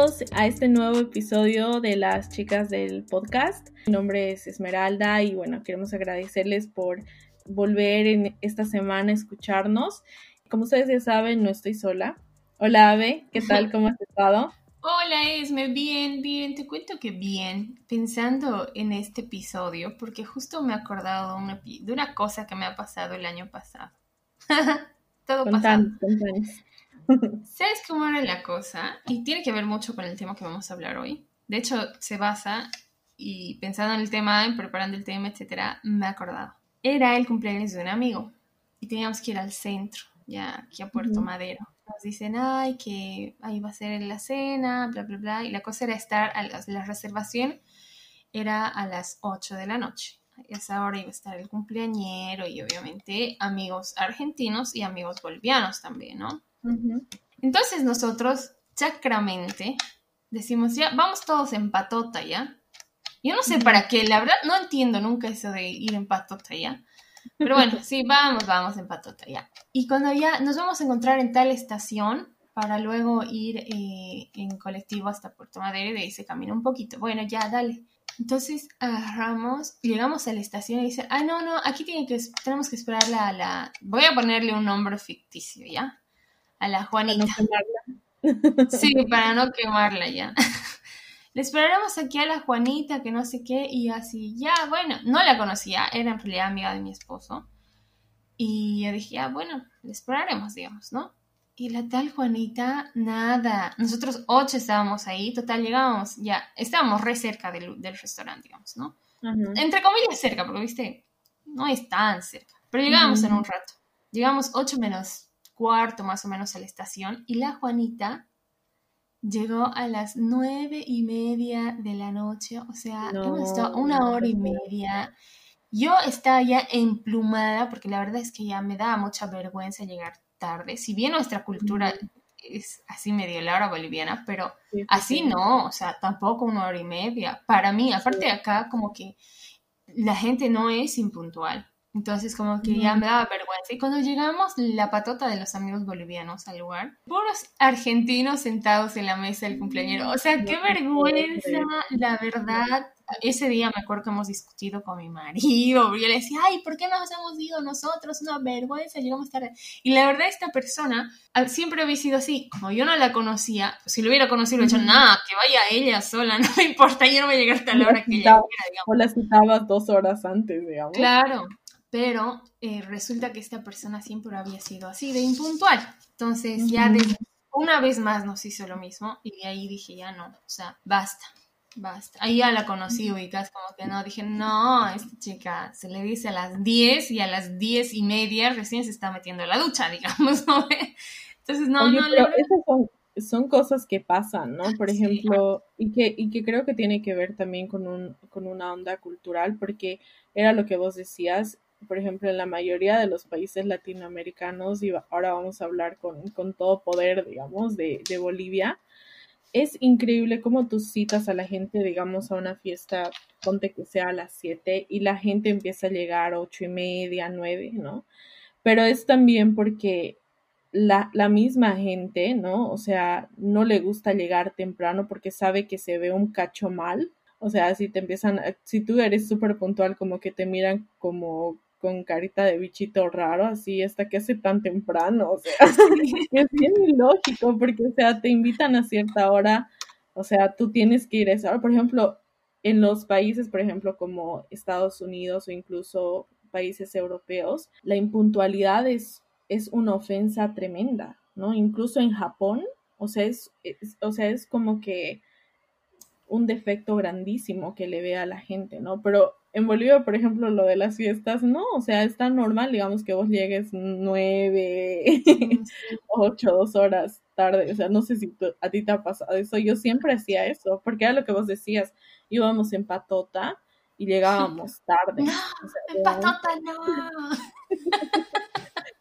Bienvenidos a este nuevo episodio de las chicas del podcast. Mi nombre es Esmeralda y bueno, queremos agradecerles por volver en esta semana a escucharnos. Como ustedes ya saben, no estoy sola. Hola Ave, ¿qué tal? ¿Cómo has estado? Hola Esme, bien, bien, te cuento que bien, pensando en este episodio, porque justo me he acordado de una, de una cosa que me ha pasado el año pasado. Todo pasado. ¿Sabes cómo era la cosa? Y tiene que ver mucho con el tema que vamos a hablar hoy. De hecho, se basa, y pensando en el tema, en preparando el tema, etcétera, me he acordado. Era el cumpleaños de un amigo y teníamos que ir al centro, ya aquí a Puerto Madero nos dicen, ay, que ahí va a ser la cena, bla, bla, bla. Y la cosa era estar, a la, reservación era a las 8 de la noche. A esa hora iba a estar el cumpleañero y obviamente amigos argentinos y amigos bolivianos también, ¿no? Entonces nosotros, chacramente, decimos, ya, vamos todos en patota, ¿ya? Yo no sé para qué, la verdad no entiendo nunca eso de ir en patota, ¿ya? Pero bueno, sí, vamos, vamos en patota, ya. Y cuando ya nos vamos a encontrar en tal estación para luego ir eh, en colectivo hasta Puerto Madero y de ahí se camina un poquito. Bueno, ya, dale. Entonces agarramos, llegamos a la estación y dicen, ah, no, no, aquí tiene que, tenemos que esperar a la... Voy a ponerle un nombre ficticio, ¿ya? A la Juanita. sí, para no quemarla ya. le esperaremos aquí a la Juanita, que no sé qué, y así, ya, bueno, no la conocía, era en realidad amiga de mi esposo. Y yo dije, ya, bueno, le esperaremos, digamos, ¿no? Y la tal Juanita, nada. Nosotros ocho estábamos ahí, total, llegábamos, ya, estábamos re cerca del, del restaurante, digamos, ¿no? Entre comillas cerca, porque, viste, no es tan cerca. Pero llegábamos en un rato. Llegamos ocho menos cuarto más o menos a la estación y la Juanita Llegó a las nueve y media de la noche, o sea, hemos estado una hora y media. Yo estaba ya emplumada porque la verdad es que ya me daba mucha vergüenza llegar tarde. Si bien nuestra cultura es así medio la hora boliviana, pero así no, o sea, tampoco una hora y media. Para mí, aparte de acá, como que la gente no es impuntual. Entonces como que ya me daba vergüenza. Y cuando llegamos, la patota de los amigos bolivianos al lugar, puros argentinos sentados en la mesa del cumpleañero. O sea, qué vergüenza, la verdad ese día me acuerdo que hemos discutido con mi marido, yo le decía, ay, ¿por qué no nos hemos ido nosotros? Una vergüenza, llegamos tarde. Y la verdad, esta persona ah, siempre había sido así, como yo no la conocía, si lo hubiera conocido, hubiera dicho, nada, que vaya ella sola, no me importa, yo no voy a llegar hasta la hora que ella quiera. O la citabas dos horas antes, digamos. Claro, pero eh, resulta que esta persona siempre había sido así, de impuntual. Entonces, ya una vez más nos hizo lo mismo y de ahí dije, ya no, o sea, basta Basta. Ahí ya la conocí, ubicas, como que no. Dije, no, esta chica se le dice a las 10 y a las 10 y media recién se está metiendo a la ducha, digamos, ¿no? Entonces, no, no. Pero esas son, son, cosas que pasan, ¿no? Por ejemplo, y que, y que creo que tiene que ver también con, un, con una onda cultural, porque era lo que vos decías, por ejemplo, en la mayoría de los países latinoamericanos, y ahora vamos a hablar con, con todo poder, digamos, de, de Bolivia es increíble cómo tú citas a la gente, digamos, a una fiesta, ponte que sea a las 7 y la gente empieza a llegar a ocho y media, 9, ¿no? Pero es también porque la, la, misma gente, ¿no? O sea, no le gusta llegar temprano porque sabe que se ve un cacho mal. O sea, si te empiezan, si tú eres súper puntual, como que te miran como con carita de bichito raro, así hasta que hace tan temprano, o sea, es bien ilógico, porque, o sea, te invitan a cierta hora, o sea, tú tienes que ir a esa hora, por ejemplo, en los países, por ejemplo, como Estados Unidos o incluso países europeos, la impuntualidad es, es una ofensa tremenda, ¿no? Incluso en Japón, o sea, es, o sea, es como que un defecto grandísimo que le ve a la gente, ¿no? Pero en Bolivia, por ejemplo, lo de las fiestas, no, o sea, es tan normal, digamos, que vos llegues nueve, ocho, dos horas tarde, o sea, no sé si a ti te ha pasado eso, yo siempre hacía eso, porque era lo que vos decías, íbamos en patota y llegábamos tarde. No, en patota no.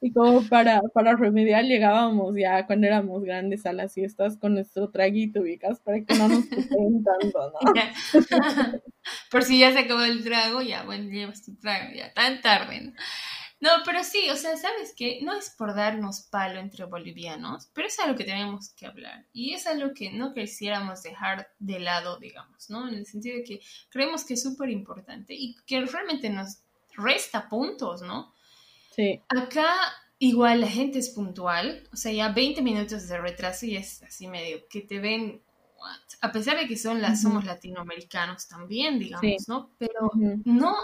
Y como para, para remediar llegábamos ya cuando éramos grandes a las fiestas con nuestro traguito, ubicas, para que no nos puteen tanto, ¿no? Por si ya se acabó el trago, ya, bueno, llevas tu trago, ya, tan tarde, No, pero sí, o sea, ¿sabes qué? No es por darnos palo entre bolivianos, pero es algo que tenemos que hablar. Y es algo que no quisiéramos dejar de lado, digamos, ¿no? En el sentido de que creemos que es súper importante y que realmente nos resta puntos, ¿no? Sí. Acá igual la gente es puntual, o sea, ya 20 minutos de retraso y es así medio que te ven a pesar de que son las, somos latinoamericanos también, digamos, ¿no? Pero no,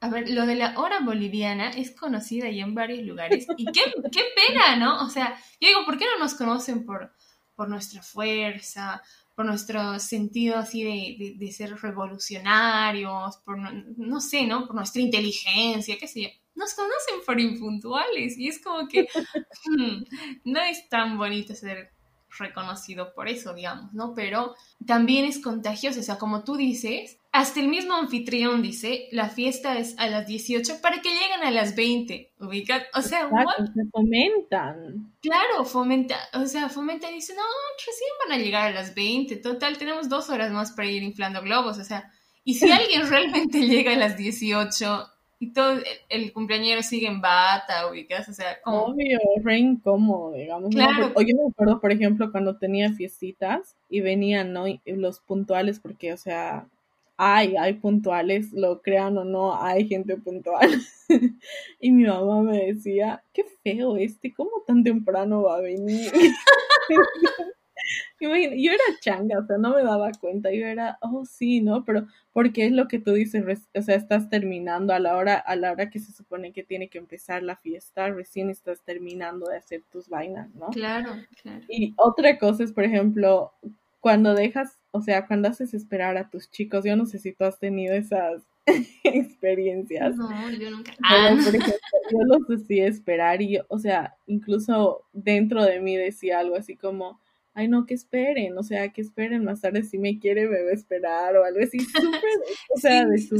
a ver, lo de la hora boliviana es conocida ya en varios lugares y qué, qué pena, ¿no? O sea, yo digo, ¿por qué no nos conocen por, por nuestra fuerza, por nuestro sentido así de, de, ser revolucionarios, por, no sé, ¿no? Por nuestra inteligencia, qué sé yo. Nos conocen por impuntuales y es como que hmm, no es tan bonito ser reconocido por eso, digamos, ¿no? Pero también es contagioso, o sea, como tú dices, hasta el mismo anfitrión dice, la fiesta es a las 18 para que lleguen a las 20, ¿ubicas? O sea, se fomentan. Claro, fomenta, o sea, fomenta y dice, no, recién van a llegar a las 20, total, tenemos dos horas más para ir inflando globos, o sea, y si alguien realmente llega a las 18 y todo el, cumpleañero sigue en bata, ubicas, o sea, como... Obvio, re incómodo, digamos. Claro. O yo me acuerdo, por ejemplo, cuando tenía fiestitas y venían, ¿no? los puntuales, porque, o sea, hay, hay puntuales, lo crean o no, hay gente puntual. y mi mamá me decía, qué feo este, ¿cómo tan temprano va a venir? yo era changa, o sea, no me daba cuenta, yo era, oh sí, ¿no? Pero porque es lo que tú dices, o sea, estás terminando a la hora, a la hora que se supone que tiene que empezar la fiesta, recién estás terminando de hacer tus vainas, ¿no? Claro, claro. Y otra cosa es, por ejemplo, cuando dejas, o sea, cuando haces esperar a tus chicos, yo no sé si tú has tenido esas experiencias. No, yo nunca. Ah. yo los hacía esperar y, o sea, incluso dentro de mí decía algo así como, ay no, que esperen, o sea, que esperen más tarde si me quiere me va a esperar o algo así, súper, o sea, de su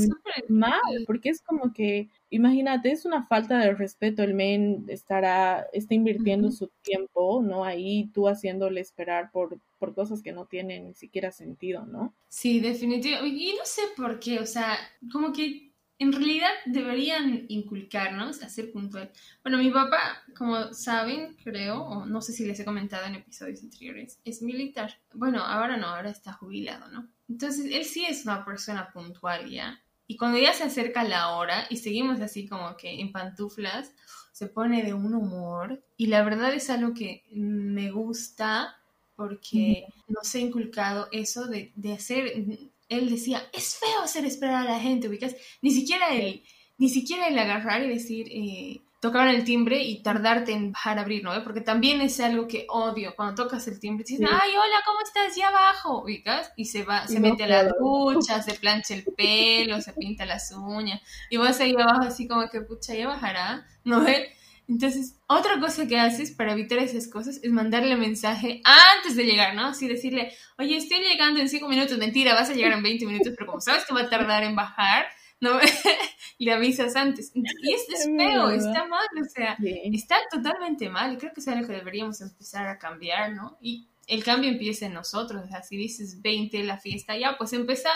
mal, porque es como que, imagínate, es una falta de respeto, el men estará, está invirtiendo su tiempo, ¿no? Ahí tú haciéndole esperar por, por cosas que no tienen ni siquiera sentido, ¿no? Sí, definitivamente, y no sé por qué, o sea, como que en realidad deberían inculcarnos a ser puntual. Bueno, mi papá, como saben, creo, o no sé si les he comentado en episodios anteriores, es militar. Bueno, ahora no, ahora está jubilado, ¿no? Entonces, él sí es una persona puntual ya. Y cuando ya se acerca la hora y seguimos así como que en pantuflas, se pone de un humor. Y la verdad es algo que me gusta porque nos ha inculcado eso de, de hacer él decía, es feo hacer esperar a la gente, ubicas, ni siquiera el, ni siquiera el agarrar y decir, eh, tocar el timbre y tardarte en bajar a abrir, ¿no? Porque también es algo que odio, cuando tocas el timbre, dices, ay, hola, ¿cómo estás? Ya abajo, ubicas, y se va, se mete a la ducha, se plancha el pelo, se pinta las uñas, y vas ahí abajo así como que, pucha, ya bajará, ¿no? Entonces, otra cosa que haces para evitar esas cosas es mandarle mensaje antes de llegar, ¿no? Así decirle, oye, estoy llegando en cinco minutos, mentira, vas a llegar en 20 minutos, pero como sabes que va a tardar en bajar, ¿no? le avisas antes. Y es, es feo, está mal, o sea, está totalmente mal. Y creo que es algo que deberíamos empezar a cambiar, ¿no? Y el cambio empieza en nosotros, o sea, si dices 20 la fiesta, ya, pues empieza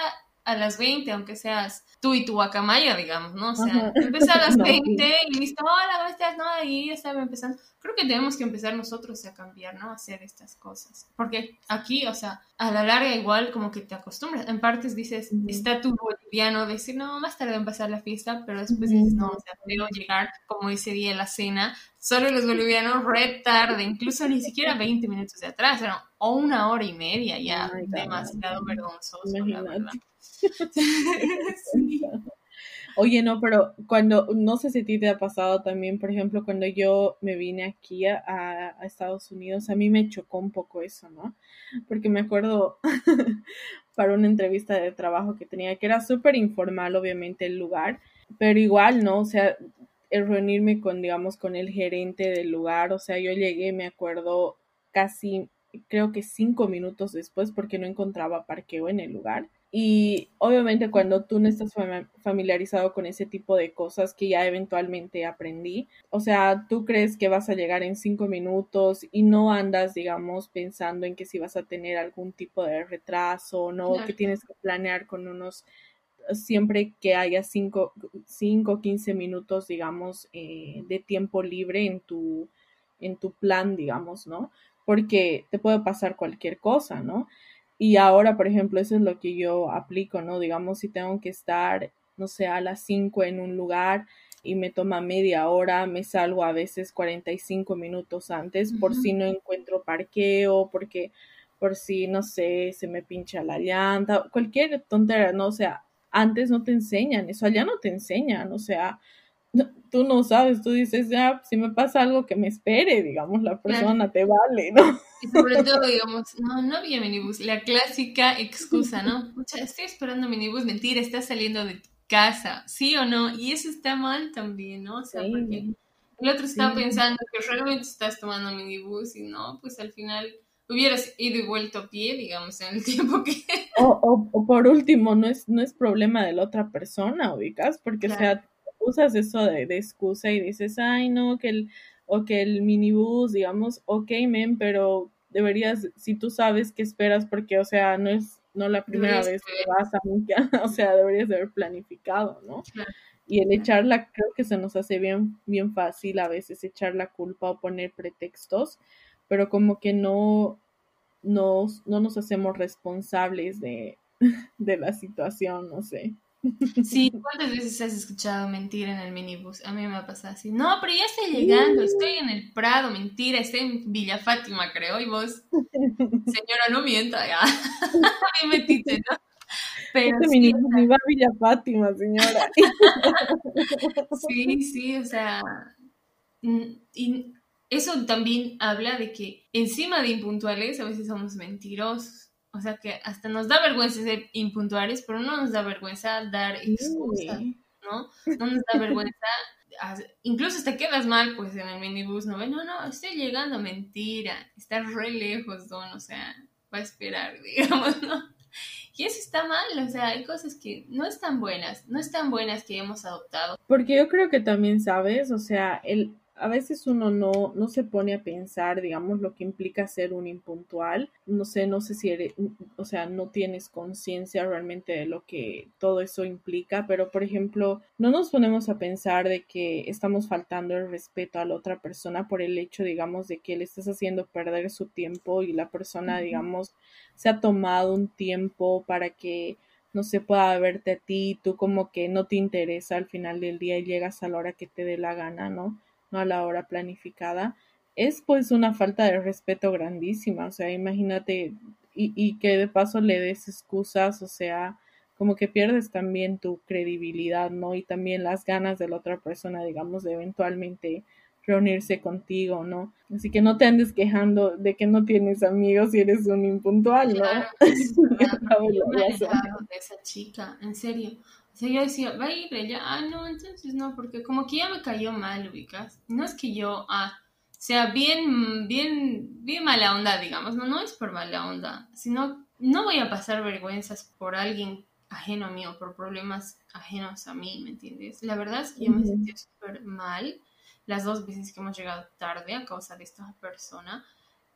a las 20, aunque seas tú y tu guacamaya, digamos, ¿no? O sea, empieza a las 20 y listo, hola, ¿cómo estás? No, ahí ya estaba empezando. Creo que tenemos que empezar nosotros a cambiar, ¿no? A hacer estas cosas. Porque aquí, o sea, a la larga igual como que te acostumbras. En partes dices, está tu boliviano, decir, no, más tarde a empezar la fiesta, pero después dices, no, o sea, debo llegar como ese día la cena. Solo los bolivianos re tarde, incluso ni siquiera 20 minutos de atrás, o una hora y media ya, demasiado vergonzoso, la verdad. Oye, no, pero cuando, no sé si a ti te ha pasado también, por ejemplo, cuando yo me vine aquí a, a Estados Unidos, a mí me chocó un poco eso, ¿no? Porque me acuerdo para una entrevista de trabajo que tenía, que era súper informal, obviamente, el lugar, pero igual, ¿no? O sea, el reunirme con, digamos, con el gerente del lugar, o sea, yo llegué, me acuerdo, casi, creo que cinco minutos después, porque no encontraba parqueo en el lugar. Y obviamente cuando tú no estás familiarizado con ese tipo de cosas que ya eventualmente aprendí, o sea, tú crees que vas a llegar en cinco minutos y no andas, digamos, pensando en que si vas a tener algún tipo de retraso, ¿no? Que tienes que planear con unos siempre que haya 5 o 15 minutos, digamos, eh, de tiempo libre en tu, en tu plan, digamos, ¿no? Porque te puede pasar cualquier cosa, ¿no? Y ahora, por ejemplo, eso es lo que yo aplico, ¿no? Digamos, si tengo que estar, no sé, a las 5 en un lugar y me toma media hora, me salgo a veces 45 minutos antes por si no encuentro parqueo, porque por si, no sé, se me pincha la llanta, cualquier tontería, ¿no? O sea, antes no te enseñan, eso allá no te enseñan, o sea, tú no sabes, tú dices, ya, si me pasa algo que me espere, digamos, la persona te vale, ¿no? Y sobre todo, digamos, no, no había minibús, la clásica excusa, ¿no? Mucha, estoy esperando minibús, mentira, estás saliendo de casa, sí o no, y eso está mal también, ¿no? O sea, porque el otro está pensando que realmente estás tomando minibús y no, pues al final hubieras ido y vuelto a pie, digamos, en el tiempo que... O, o, por último, no es, no es problema de la otra persona, ubicas, porque, o sea, usas eso de, de, excusa y dices, ay, no, que el, o que el minibús, digamos, ok, men, pero deberías, si tú sabes qué esperas, porque, o sea, no es no la primera vez que vas a o sea, deberías haber planificado, ¿no? Y el echarla, creo que se nos hace bien, bien fácil a veces echar la culpa o poner pretextos, pero como que no nos, no nos hacemos responsables de, de la situación, no sé. Sí, ¿cuántas veces has escuchado mentir en el minibús? A mí me ha pasado así. No, pero ya estoy llegando, estoy en el Prado, mentira, estoy en Villa Fátima, creo, y vos, señora, no mienta, ya. a mí me ¿no? Pero este sí, minibús iba a Villa Fátima, señora. sí, sí, o sea, y eso también habla de que encima de impuntuales a veces somos mentirosos. O sea que hasta nos da vergüenza ser impuntuales, pero no nos da vergüenza dar excusas, ¿no? No nos da vergüenza, incluso te quedas mal pues en el minibús, ¿no? No, no, estoy llegando, mentira, está re lejos, ¿no? O sea, va a esperar, digamos, ¿no? Y eso está mal, o sea, hay cosas que no están buenas, no están buenas que hemos adoptado. Porque yo creo que también, ¿sabes? O sea, el, a veces uno no, no se pone a pensar, digamos, lo que implica ser un impuntual. No sé, no sé si eres, o sea, no tienes conciencia realmente de lo que todo eso implica, pero por ejemplo, no nos ponemos a pensar de que estamos faltando el respeto a la otra persona por el hecho, digamos, de que le estás haciendo perder su tiempo y la persona, digamos, se ha tomado un tiempo para que no se pueda verte a ti, tú como que no te interesa al final del día y llegas a la hora que te dé la gana, ¿no? A la hora planificada, es pues una falta de respeto grandísima. O sea, imagínate y, y que de paso le des excusas, o sea, como que pierdes también tu credibilidad, ¿no? Y también las ganas de la otra persona, digamos, de eventualmente reunirse contigo, ¿no? Así que no te andes quejando de que no tienes amigos y eres un impuntual, ¿no? de esa chica, en serio. O sea, yo decía, va a ir ella, ah, no, entonces no, porque como que ya me cayó mal, ubicas. No es que yo, ah, sea bien, bien, bien mala onda, digamos, no, no es por mala onda, sino no voy a pasar vergüenzas por alguien ajeno a mí o por problemas ajenos a mí, ¿me entiendes? La verdad es que yo me sentí súper mal las dos veces que hemos llegado tarde a causa de esta persona.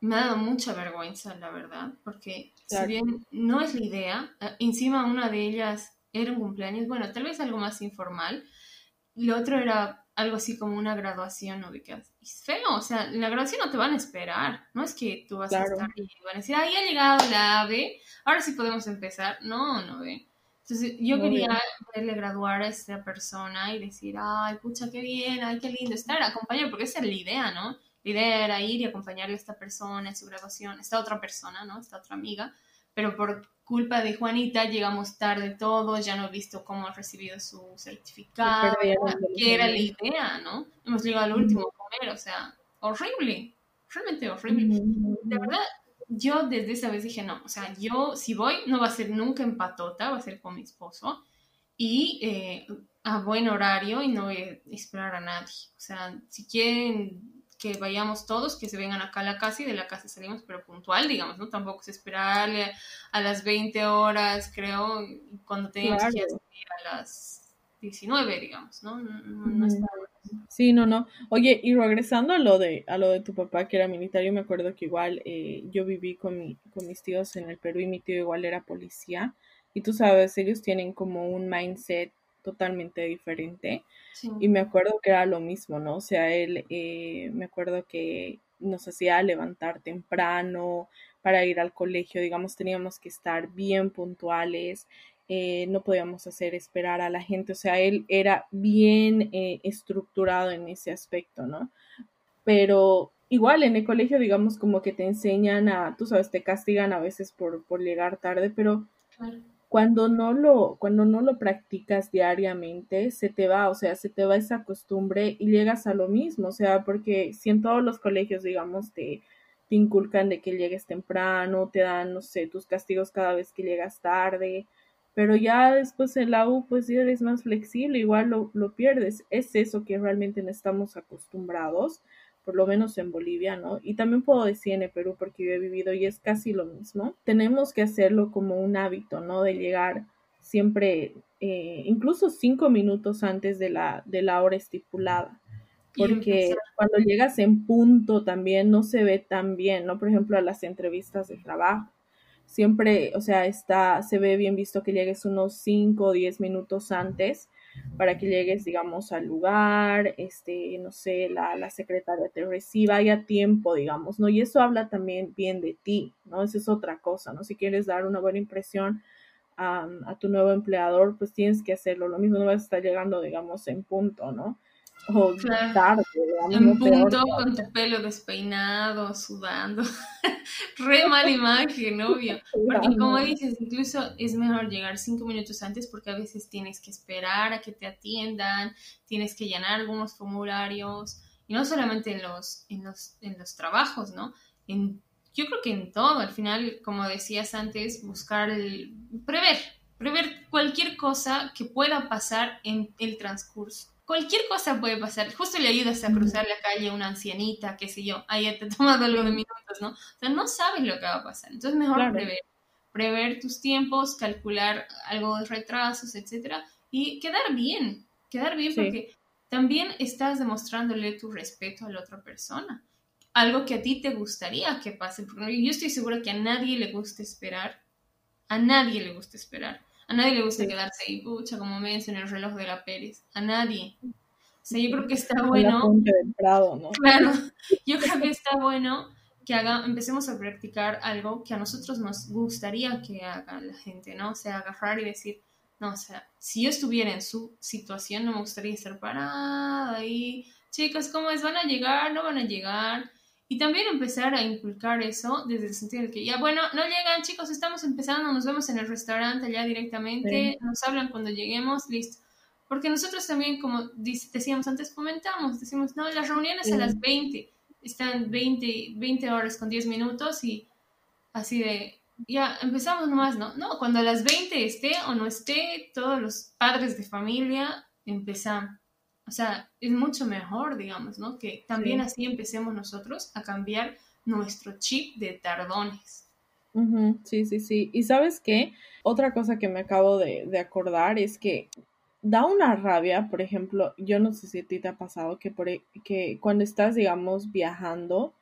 Me ha dado mucha vergüenza, la verdad, porque si bien no es la idea, eh, encima una de ellas era un cumpleaños, bueno, tal vez algo más informal. Lo otro era algo así como una graduación, ¿no? es feo, o sea, en la graduación no te van a esperar, no es que tú vas a estar y van a decir, ah, ya ha llegado la AVE, ahora sí podemos empezar. No, no ve. Entonces yo quería verle graduar a esta persona y decir, ay, pucha, qué bien, ay, qué lindo estar, acompañar, porque esa era la idea, ¿no? La idea era ir y acompañarle a esta persona en su graduación, esta otra persona, ¿no? Esta otra amiga, pero por culpa de Juanita llegamos tarde todos, ya no he visto cómo ha recibido su certificado, que era la idea, ¿no? Hemos llegado al último a comer, o sea, horrible, realmente horrible. De verdad, yo desde esa vez dije, no, o sea, yo si voy no va a ser nunca en patota, va a ser con mi esposo y eh, a buen horario y no voy a esperar a nadie. O sea, si quieren que vayamos todos, que se vengan acá a la casa y de la casa salimos, pero puntual, digamos, ¿no? Tampoco es esperarle a las 20 horas, creo, cuando teníamos que ir a las 19, digamos, ¿no? No, Sí, no, no. Oye, y regresando a lo de a lo de tu papá que era militar, yo me acuerdo que igual eh, yo viví con, mi, con mis tíos en el Perú y mi tío igual era policía. y tú sabes, ellos tienen como un mindset totalmente diferente. Y me acuerdo que era lo mismo, ¿no? O sea, él, eh, me acuerdo que nos hacía levantar temprano para ir al colegio, digamos, teníamos que estar bien puntuales, eh, no podíamos hacer esperar a la gente, o sea, él era bien eh, estructurado en ese aspecto, ¿no? Pero igual en el colegio, digamos, como que te enseñan a, tú sabes, te castigan a veces por, por llegar tarde, pero cuando no lo, cuando no lo practicas diariamente, se te va, o sea, se te va esa costumbre y llegas a lo mismo, o sea, porque si en todos los colegios, digamos, te, te inculcan de que llegues temprano, te dan, no sé, tus castigos cada vez que llegas tarde, pero ya después en la U, pues ya eres más flexible, igual lo, lo pierdes. Es eso que realmente no estamos acostumbrados por lo menos en Bolivia, ¿no? Y también puedo decir en el Perú porque yo he vivido y es casi lo mismo. Tenemos que hacerlo como un hábito, ¿no? De llegar siempre, eh, incluso cinco minutos antes de la, de la hora estipulada. Porque cuando llegas en punto también no se ve tan bien, ¿no? Por ejemplo, a las entrevistas de trabajo. Siempre, o sea, está, se ve bien visto que llegues unos cinco o diez minutos antes para que llegues, digamos, al lugar, este, no sé, la, la secretaria te reciba y a tiempo, digamos, ¿no? Y eso habla también bien de ti, ¿no? Esa es otra cosa, ¿no? Si quieres dar una buena impresión a, a tu nuevo empleador, pues tienes que hacerlo. Lo mismo no vas a estar llegando, digamos, en punto, ¿no? O tarde, en punto, con tu pelo despeinado, sudando. Re mala imagen, obvio. Porque como dices, incluso es mejor llegar cinco minutos antes porque a veces tienes que esperar a que te atiendan, tienes que llenar algunos formularios. Y no solamente en los, en los, en los trabajos, ¿no? En, yo creo que en todo, al final, como decías antes, buscar el... prever, prever cualquier cosa que pueda pasar en el transcurso cualquier cosa puede pasar. Justo le ayudas a cruzar la calle a una ancianita, qué sé yo, ahí te tomas algo de minutos, ¿no? O sea, no sabes lo que va a pasar. Entonces, mejor prever. Prever tus tiempos, calcular algo de retrasos, etcétera, y quedar bien. Quedar bien porque también estás demostrándole tu respeto a la otra persona. Algo que a ti te gustaría que pase. Porque yo estoy segura que a nadie le gusta esperar. A nadie le gusta esperar. A nadie le gusta quedarse ahí, pucha, como me en el reloj de la Pérez. A nadie. O sea, yo creo que está bueno. Claro, yo creo que está bueno que haga, empecemos a practicar algo que a nosotros nos gustaría que haga la gente, ¿no? O sea, agarrar y decir, no, o sea, si yo estuviera en su situación, no me gustaría estar parada ahí. Chicos, ¿cómo es? ¿Van a llegar? ¿No van a llegar? Y también empezar a inculcar eso desde el sentido de que ya, bueno, no llegan chicos, estamos empezando, nos vemos en el restaurante allá directamente, nos hablan cuando lleguemos, listo. Porque nosotros también, como decíamos antes, comentamos, decimos, no, las reuniones a las 20, están 20, 20 horas con 10 minutos y así de, ya empezamos nomás, ¿no? No, cuando a las 20 esté o no esté, todos los padres de familia empezamos o sea, es mucho mejor, digamos, ¿no? Que también así empecemos nosotros a cambiar nuestro chip de tardones. Sí, sí, sí. Y sabes qué? Otra cosa que me acabo de, acordar es que da una rabia, por ejemplo, yo no sé si a ti te ha pasado que, por, e, que cuando estás, digamos, viajando,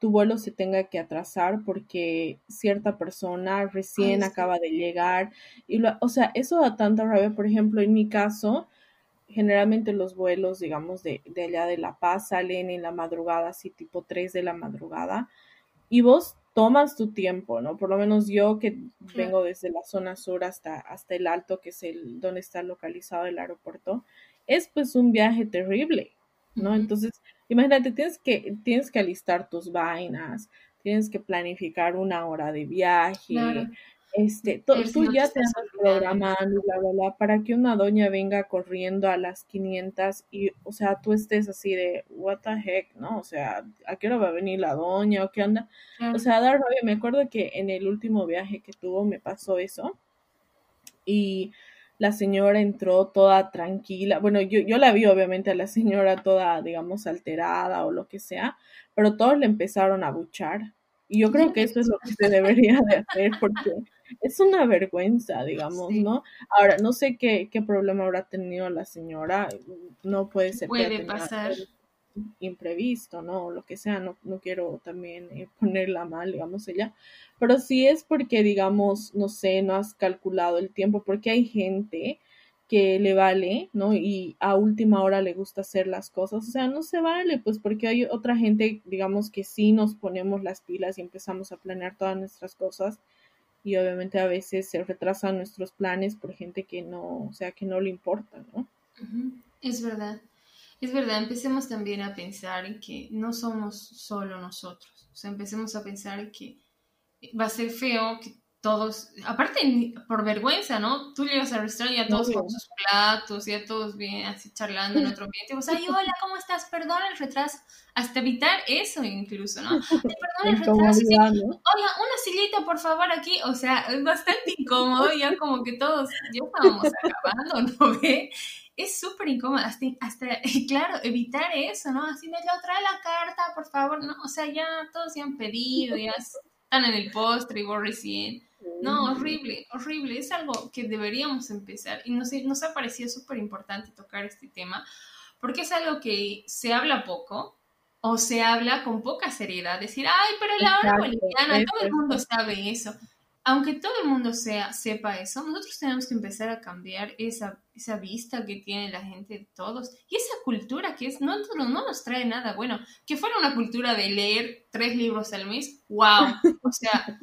tu vuelo se tenga que atrasar porque cierta persona recién acaba de llegar. Y lo, o sea, eso da tanta rabia, por ejemplo, en mi caso, generalmente los vuelos, digamos, de, de, allá de La Paz salen en la madrugada, así tipo 3 de la madrugada, y vos tomas tu tiempo, ¿no? Por lo menos yo que vengo desde la zona sur hasta, hasta el alto, que es el donde está localizado el aeropuerto, es pues un viaje terrible, ¿no? Entonces, imagínate, tienes que, tienes que alistar tus vainas, tienes que planificar una hora de viaje, este, tú ya te estás programando, bla, bla, bla, para que una doña venga corriendo a las 500 y, o sea, tú estés así de, what the heck, ¿no? O sea, ¿a qué hora va a venir la doña o qué onda? O sea, dar rabia. Me acuerdo que en el último viaje que tuvo me pasó eso y la señora entró toda tranquila. Bueno, yo, yo la vi obviamente a la señora toda, digamos, alterada o lo que sea, pero todos le empezaron a buchar. Y yo creo que eso es lo que se debería de hacer porque es una vergüenza, digamos, ¿no? Ahora, no sé qué, qué problema habrá tenido la señora, no puede ser. Puede pasar. imprevisto, ¿no? O lo que sea, no, no quiero también eh, ponerla mal, digamos, ella, pero sí es porque, digamos, no sé, no has calculado el tiempo, porque hay gente que le vale, ¿no? Y a última hora le gusta hacer las cosas, o sea, no se vale, pues porque hay otra gente, digamos, que sí nos ponemos las pilas y empezamos a planear todas nuestras cosas y obviamente a veces se retrasan nuestros planes por gente que no, o sea, que no le importa, ¿no? Es verdad. Es verdad, empecemos también a pensar que no somos solo nosotros. O sea, empecemos a pensar que va a ser feo que todos, aparte por vergüenza, ¿no? Tú llegas al restaurante y ya todos con sus platos, ya todos bien así charlando en otro ambiente. O sea, hola, ¿cómo estás? Perdón el retraso. Hasta evitar eso incluso, ¿no? perdón el retraso. Oiga, una sillita, por favor, aquí. O sea, es bastante incómodo, ya como que todos, ya estábamos acabando, ¿no ve? Es súper incómodo, hasta, hasta, claro, evitar eso, ¿no? Así me lo trae la carta, por favor, ¿no? O sea, ya todos ya han pedido, ya están en el postre y vos recién no, horrible, horrible. Es algo que deberíamos empezar y nos, nos ha parecido súper importante tocar este tema porque es algo que se habla poco o se habla con poca seriedad. Decir, ay, pero la hora boliviana, todo el mundo sabe eso. Aunque todo el mundo sea, sepa eso, nosotros tenemos que empezar a cambiar esa, esa vista que tiene la gente de todos y esa cultura que es, no, no nos trae nada bueno. Que fuera una cultura de leer tres libros al mes, wow. O sea,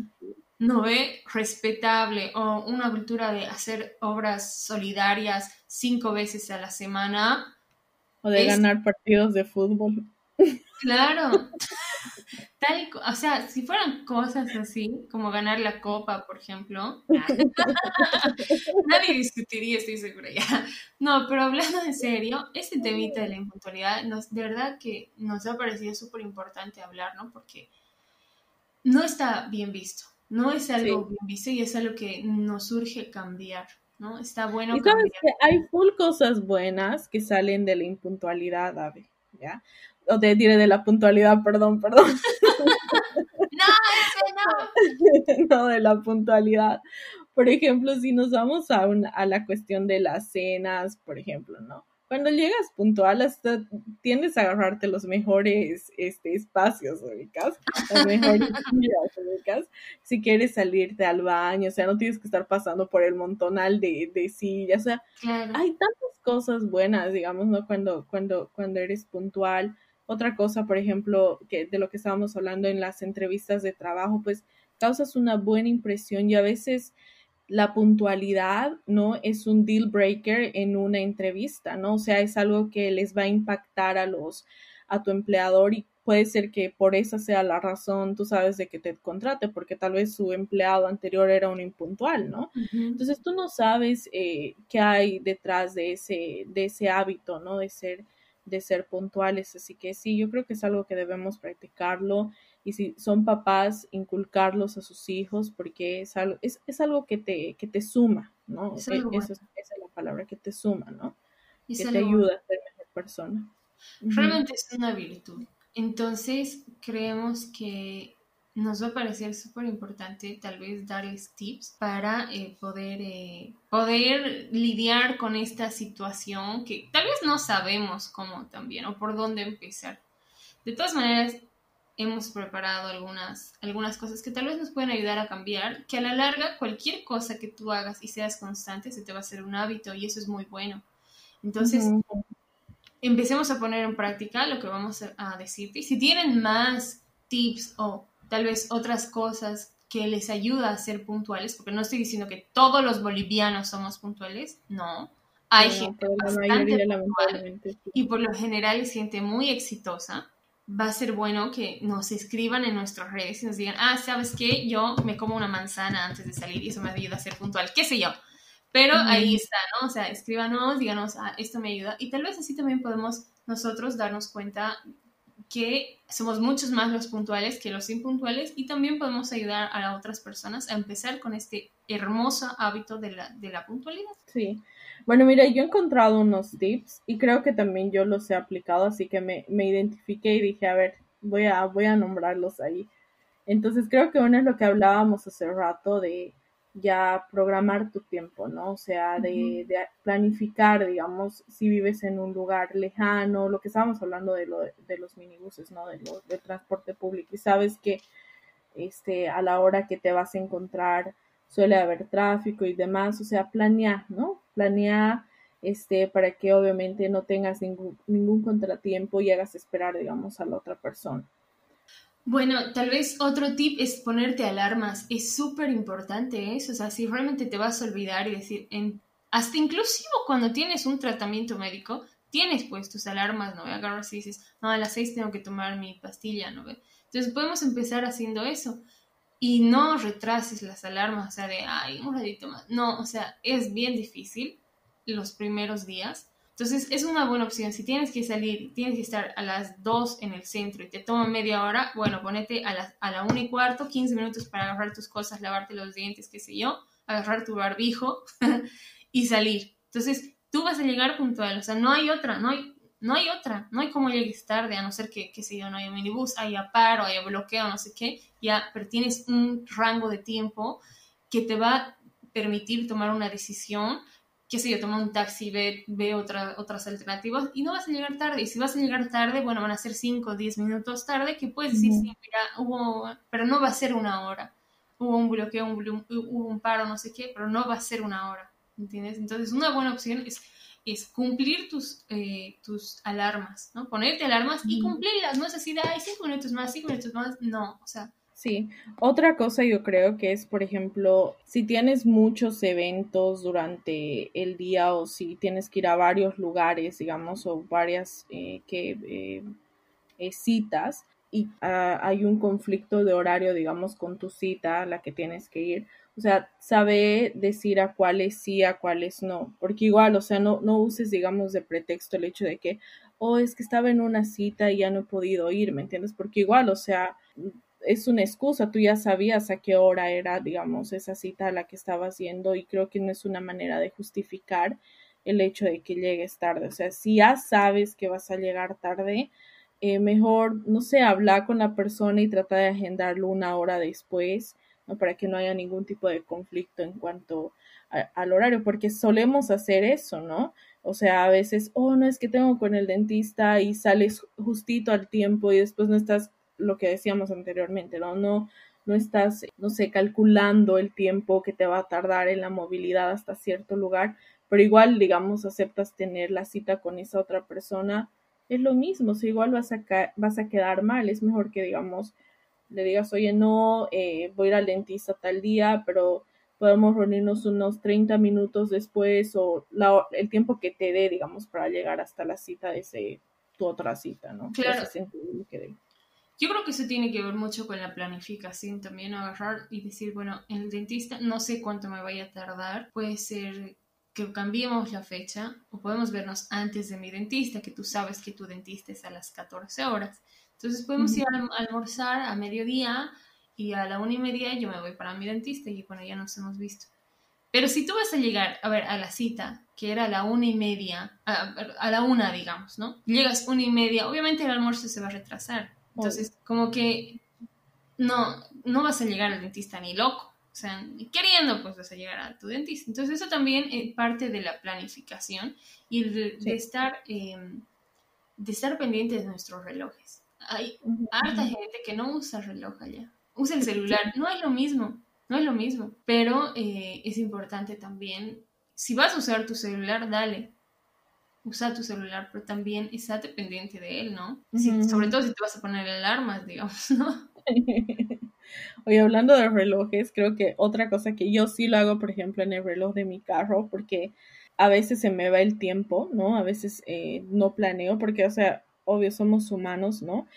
no ve respetable o una cultura de hacer obras solidarias cinco veces a la semana. O de ganar partidos de fútbol. Claro. Tal, o sea, si fueran cosas así, como ganar la copa, por ejemplo, nadie discutiría, estoy segura ya. No, pero hablando en serio, este temita de la impuntualidad, nos, de verdad que nos ha parecido súper importante hablar, ¿no? Porque no está bien visto. No es algo visto y es algo que nos surge cambiar, ¿no? Está bueno. Y sabes que hay full cosas buenas que salen de la impuntualidad, Ave, ¿ya? O te diré de la puntualidad, perdón, perdón. no, ese no. no, de la puntualidad. Por ejemplo, si nos vamos a, a la cuestión de las cenas, por ejemplo, ¿no? Cuando llegas puntual, hasta tiendes a agarrarte los mejores este, espacios, ubicas, las mejores sillas, Si quieres salirte al baño, o sea, no tienes que estar pasando por el montonal de, de sillas, o sea, hay tantas cosas buenas, digamos, ¿no? Cuando, cuando, cuando eres puntual. Otra cosa, por ejemplo, que de lo que estábamos hablando en las entrevistas de trabajo, pues causas una buena impresión y a veces la puntualidad, ¿no? Es un deal breaker en una entrevista, ¿no? O sea, es algo que les va a impactar a los, a tu empleador y puede ser que por esa sea la razón, tú sabes, de que te contrate, porque tal vez su empleado anterior era un impuntual, ¿no? Entonces tú no sabes eh, qué hay detrás de ese, de ese hábito, ¿no? De ser, de ser puntuales. Así que sí, yo creo que es algo que debemos practicarlo y si son papás, inculcarlos a sus hijos porque es algo, es, es algo que te, que te suma, ¿no? Es esa es la palabra, que te suma, ¿no? que te ayuda a ser mejor persona. Realmente es una virtud. Entonces, creemos que nos va a parecer súper importante tal vez darles tips para eh, poder, eh, poder lidiar con esta situación que tal vez no sabemos cómo también o por dónde empezar. De todas maneras, hemos preparado algunas, algunas cosas que tal vez nos pueden ayudar a cambiar, que a la larga cualquier cosa que tú hagas y seas constante se te va a hacer un hábito y eso es muy bueno. Entonces, empecemos a poner en práctica lo que vamos a decirte. Si tienen más tips o tal vez otras cosas que les ayuda a ser puntuales, porque no estoy diciendo que todos los bolivianos somos puntuales, no. Hay gente bastante puntual y por lo general se siente muy exitosa va a ser bueno que nos escriban en nuestras redes y nos digan, ah, ¿sabes qué? Yo me como una manzana antes de salir y eso me ayuda a ser puntual, qué sé yo. Pero ahí está, ¿no? O sea, escríbanos, díganos, ah, esto me ayuda. Y tal vez así también podemos nosotros darnos cuenta que somos muchos más los puntuales que los impuntuales y también podemos ayudar a otras personas a empezar con este hermoso hábito de la, de la puntualidad. Sí, bueno, mira, yo he encontrado unos tips y creo que también yo los he aplicado, así que me, me identifiqué y dije, a ver, voy a, voy a nombrarlos ahí. Entonces creo que uno es lo que hablábamos hace rato de, ya programar tu tiempo, ¿no? O sea, de, planificar, digamos, si vives en un lugar lejano, lo que estábamos hablando de, lo, de los minibuses, ¿no? De lo, del transporte público y sabes que este, a la hora que te vas a encontrar suele haber tráfico y demás, o sea, planea, ¿no? Planea este, para que obviamente no tengas ningún, ningún contratiempo y hagas esperar, digamos, a la otra persona. Bueno, tal vez otro tip es ponerte alarmas. Es súper importante eso. O sea, si realmente te vas a olvidar y decir, en, hasta inclusive cuando tienes un tratamiento médico, tienes pues tus alarmas, ¿no? Agarras y dices, no, a las seis tengo que tomar mi pastilla, ¿no? Entonces podemos empezar haciendo eso. Y no retrases las alarmas, o sea, de, ay, un ratito más. No, o sea, es bien difícil los primeros días entonces es una buena opción. Si tienes que salir, tienes que estar a las 2 en el centro y te toma media hora, bueno, ponete a la, a la 1 y cuarto, 15 minutos para agarrar tus cosas, lavarte los dientes, qué sé yo, agarrar tu barbijo y salir. Entonces tú vas a llegar puntual, o sea, no hay otra, no hay, no hay otra, no hay como llegues tarde, a no ser que, qué sé yo, no haya minibús, haya paro, haya bloqueo, no sé qué, ya, pero tienes un rango de tiempo que te va a permitir tomar una decisión qué sé yo, toma un taxi, ve, ve otras alternativas y no vas a llegar tarde. Y si vas a llegar tarde, bueno, van a ser 5 o 10 minutos tarde, que puedes decir, sí, mira, hubo, pero no va a ser una hora. Hubo un bloqueo, un, hubo un paro, no sé qué, pero no va a ser una hora, ¿entiendes? Entonces, una buena opción es, es cumplir tus, eh, tus alarmas, ¿no? Ponerte alarmas y cumplirlas, no es así de, ay, 5 minutos más, 5 minutos más, no, o sea, Sí, otra cosa yo creo que es, por ejemplo, si tienes muchos eventos durante el día o si tienes que ir a varios lugares, digamos, o varias eh, que, eh, eh, citas y ah, hay un conflicto de horario, digamos, con tu cita a la que tienes que ir. O sea, sabe decir a cuáles sí, a cuáles no. Porque igual, o sea, no, no uses, digamos, de pretexto el hecho de que, oh, es que estaba en una cita y ya no he podido ir, ¿me entiendes? Porque igual, o sea, es una excusa, tú ya sabías a qué hora era, digamos, esa cita a la que estabas yendo y creo que no es una manera de justificar el hecho de que llegues tarde. O sea, si ya sabes que vas a llegar tarde, eh, mejor, no sé, habla con la persona y trata de agendarlo una hora después, ¿no? Para que no haya ningún tipo de conflicto en cuanto al horario, porque solemos hacer eso, ¿no? O sea, a veces, oh, no es que tengo con el dentista y sales justito al tiempo y después no estás lo que decíamos anteriormente, ¿no? No, no estás, no sé, calculando el tiempo que te va a tardar en la movilidad hasta cierto lugar, pero igual, digamos, aceptas tener la cita con esa otra persona, es lo mismo, o igual vas a, vas a quedar mal, es mejor que, digamos, le digas, oye, no, eh, voy a ir al dentista tal día, pero podemos reunirnos unos 30 minutos después o el tiempo que te dé, digamos, para llegar hasta la cita de ese, tu otra cita, ¿no? Claro. Yo creo que eso tiene que ver mucho con la planificación también, agarrar y decir, bueno, en el dentista no sé cuánto me vaya a tardar, puede ser que cambiemos la fecha o podemos vernos antes de mi dentista, que tú sabes que tu dentista es a las 14 horas. Entonces podemos ir a almorzar a mediodía y a la una y media yo me voy para mi dentista y bueno, ya nos hemos visto. Pero si tú vas a llegar, a ver, a la cita, que era a la una y media, a, a la una, digamos, ¿no? Llegas una y media, obviamente el almuerzo se va a retrasar. Entonces, como que no, no vas a llegar al dentista ni loco. O sea, queriendo, pues vas a llegar a tu dentista. Entonces, eso también es parte de la planificación y de, estar, em, de estar pendientes de nuestros relojes. Hay harta gente que no usa reloj allá. Usa el celular. No es lo mismo. No es lo mismo. Pero eh, es importante también. Si vas a usar tu celular, dale usa tu celular, pero también estate pendiente de él, ¿no? sobre todo si te vas a poner alarmas, digamos, ¿no? Oye, hablando de relojes, creo que otra cosa que yo sí lo hago, por ejemplo, en el reloj de mi carro, porque a veces se me va el tiempo, ¿no? A veces eh, no planeo, porque, o sea, obvio, somos humanos, ¿no?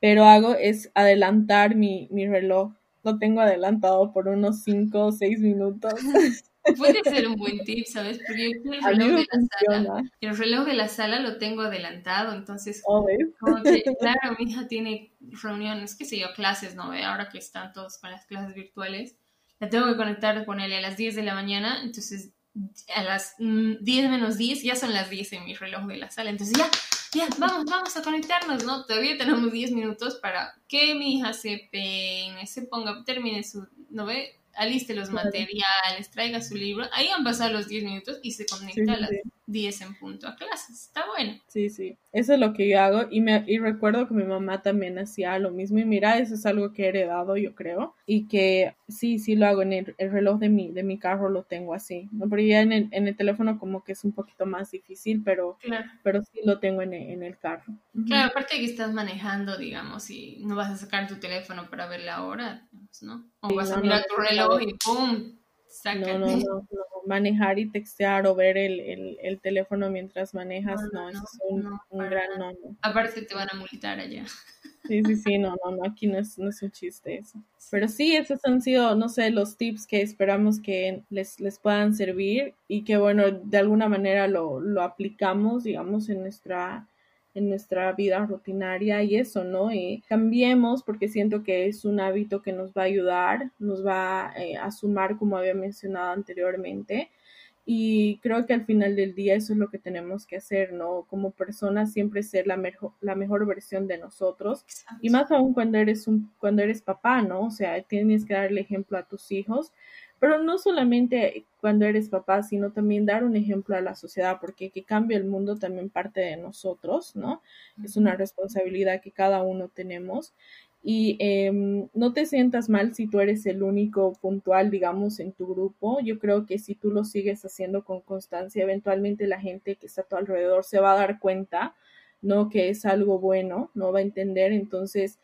Pero hago es adelantar mi, mi reloj. Lo tengo adelantado por unos 5 o 6 minutos. Puede ser un buen tip, ¿sabes? Porque yo el reloj de la sala, el reloj de la sala lo tengo adelantado, entonces, como que, claro, mi hija tiene reuniones, qué sé yo, clases, ¿no? Ahora que están todos con las clases virtuales, la tengo que conectar, ponerle a las 10 de la mañana, entonces a las 10 mm, menos 10 ya son las 10 en mi reloj de la sala, entonces ya, ya, vamos, vamos a conectarnos, ¿no? Todavía tenemos 10 minutos para que mi hija se peine, se ponga, termine su, ¿no ve? aliste los materiales, traiga su libro. Ahí han pasado los 10 minutos y se conecta a las 10 en punto a clases. Está bueno. Sí, sí. Eso es lo que yo hago y, me, y recuerdo que mi mamá también hacía lo mismo y mira, eso es algo que he heredado, yo creo. Y que sí, sí lo hago en el, reloj de mi, de mi carro, lo tengo así. ¿no? Pero ya en el, en el teléfono como que es un poquito más difícil, pero, pero sí lo tengo en el, en el carro. Claro, aparte de que estás manejando, digamos, y no vas a sacar tu teléfono para ver la hora, ¿no? O vas a mirar tu reloj y ¡pum! No, no, no, manejar y textear o ver el, el, el teléfono mientras manejas, no, eso es un, un gran no, Aparte te van a multar allá. Sí, sí, sí, no, no, no, aquí no es, no es un chiste eso. Pero sí, esos han sido, no sé, los tips que esperamos que les, les puedan servir y que, bueno, de alguna manera lo, lo aplicamos, digamos, en nuestra en nuestra vida rutinaria y eso, ¿no? Y cambiemos porque siento que es un hábito que nos va a ayudar, nos va eh, a sumar, como había mencionado anteriormente. Y creo que al final del día eso es lo que tenemos que hacer, ¿no? Como personas siempre ser la mejor, la mejor versión de nosotros. Y más aún cuando eres un, cuando eres papá, ¿no? O sea, tienes que darle ejemplo a tus hijos pero no solamente cuando eres papá, sino también dar un ejemplo a la sociedad, porque que cambie el mundo también parte de nosotros, ¿no? Es una responsabilidad que cada uno tenemos. Y em, no te sientas mal si tú eres el único puntual, digamos, en tu grupo. Yo creo que si tú lo sigues haciendo con constancia, eventualmente la gente que está a tu alrededor se va a dar cuenta, ¿no? Que es algo bueno, no va a entender. Entonces,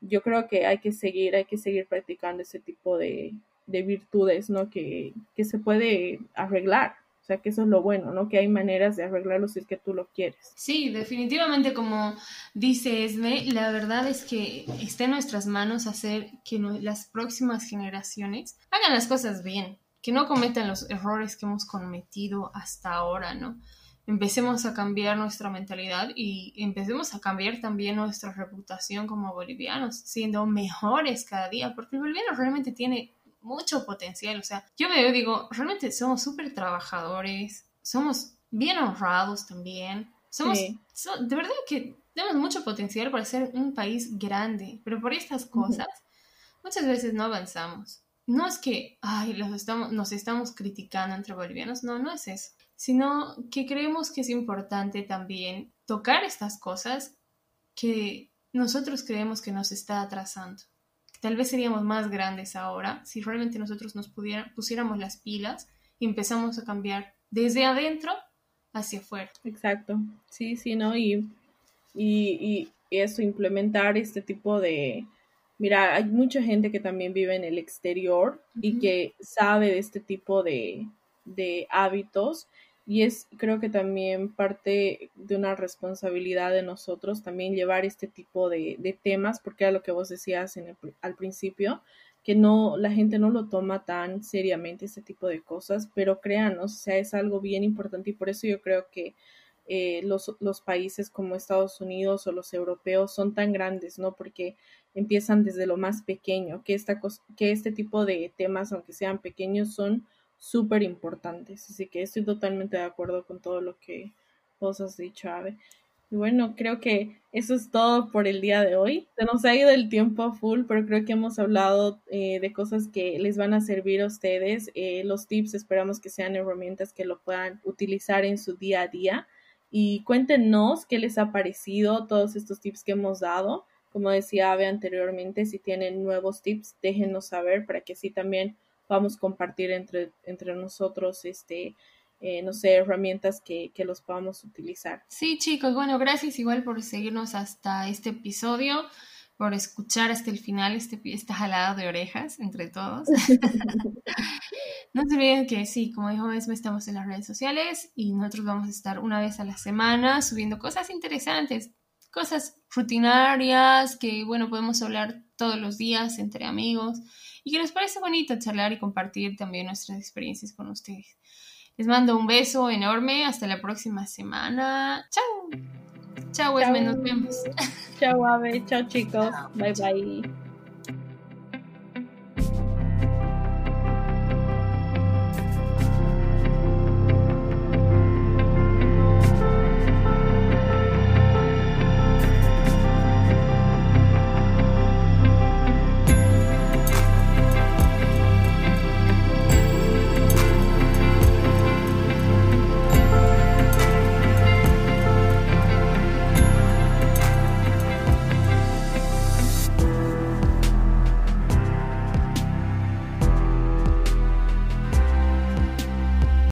yo creo que hay que seguir, hay que seguir practicando ese tipo de, de virtudes, ¿no? Que, que se puede arreglar. O sea, que eso es lo bueno, ¿no? Que hay maneras de arreglarlo si es que tú lo quieres. Sí, definitivamente, como dice Esme, la verdad es que está en nuestras manos hacer que las próximas generaciones hagan las cosas bien, que no cometan los errores que hemos cometido hasta ahora, ¿no? Empecemos a cambiar nuestra mentalidad y empecemos a cambiar también nuestra reputación como bolivianos, siendo mejores cada día, porque el boliviano realmente tiene mucho potencial. O sea, yo me digo, realmente somos súper trabajadores, somos bien honrados también. Somos, de verdad que tenemos mucho potencial para ser un país grande, pero por estas cosas muchas veces no avanzamos. No es que, ay, los estamos, nos estamos criticando entre bolivianos, no, no es eso, sino que creemos que es importante también tocar estas cosas que nosotros creemos que nos está atrasando. Tal vez seríamos más grandes ahora si realmente nosotros nos pusiéramos las pilas y empezamos a cambiar desde adentro hacia afuera. Exacto, sí, sí, ¿no? Y, y, eso, implementar este tipo de... Mira, hay mucha gente que también vive en el exterior y que sabe de este tipo de, de hábitos y es creo que también parte de una responsabilidad de nosotros también llevar este tipo de, temas, porque era lo que vos decías en al principio, que no, la gente no lo toma tan seriamente este tipo de cosas, pero créanos, o sea, es algo bien importante y por eso yo creo que eh, los, los países como Estados Unidos o los europeos son tan grandes, ¿no? Porque empiezan desde lo más pequeño, que, esta que este tipo de temas, aunque sean pequeños, son súper importantes. Así que estoy totalmente de acuerdo con todo lo que vos has dicho, Ave. Y bueno, creo que eso es todo por el día de hoy. Se nos ha ido el tiempo full, pero creo que hemos hablado eh, de cosas que les van a servir a ustedes. Eh, los tips esperamos que sean herramientas que lo puedan utilizar en su día a día. Y cuéntenos qué les ha parecido todos estos tips que hemos dado. Como decía Ave anteriormente, si tienen nuevos tips, déjenos saber para que así también podamos compartir entre, entre nosotros, este, eh, no sé, herramientas que, que, los podamos utilizar. Sí, chicos, bueno, gracias igual por seguirnos hasta este episodio, por escuchar hasta el final este, esta jalada de orejas entre todos. no se olviden que sí, como dijo Esme, estamos en las redes sociales y nosotros vamos a estar una vez a la semana subiendo cosas interesantes, cosas rutinarias que, bueno, podemos hablar todos los días entre amigos y que nos parece bonito charlar y compartir también nuestras experiencias con ustedes. Les mando un beso enorme, hasta la próxima semana. Chao. Chao, Esme, nos vemos. Chao, Ave. Chao, chicos. Bye, bye.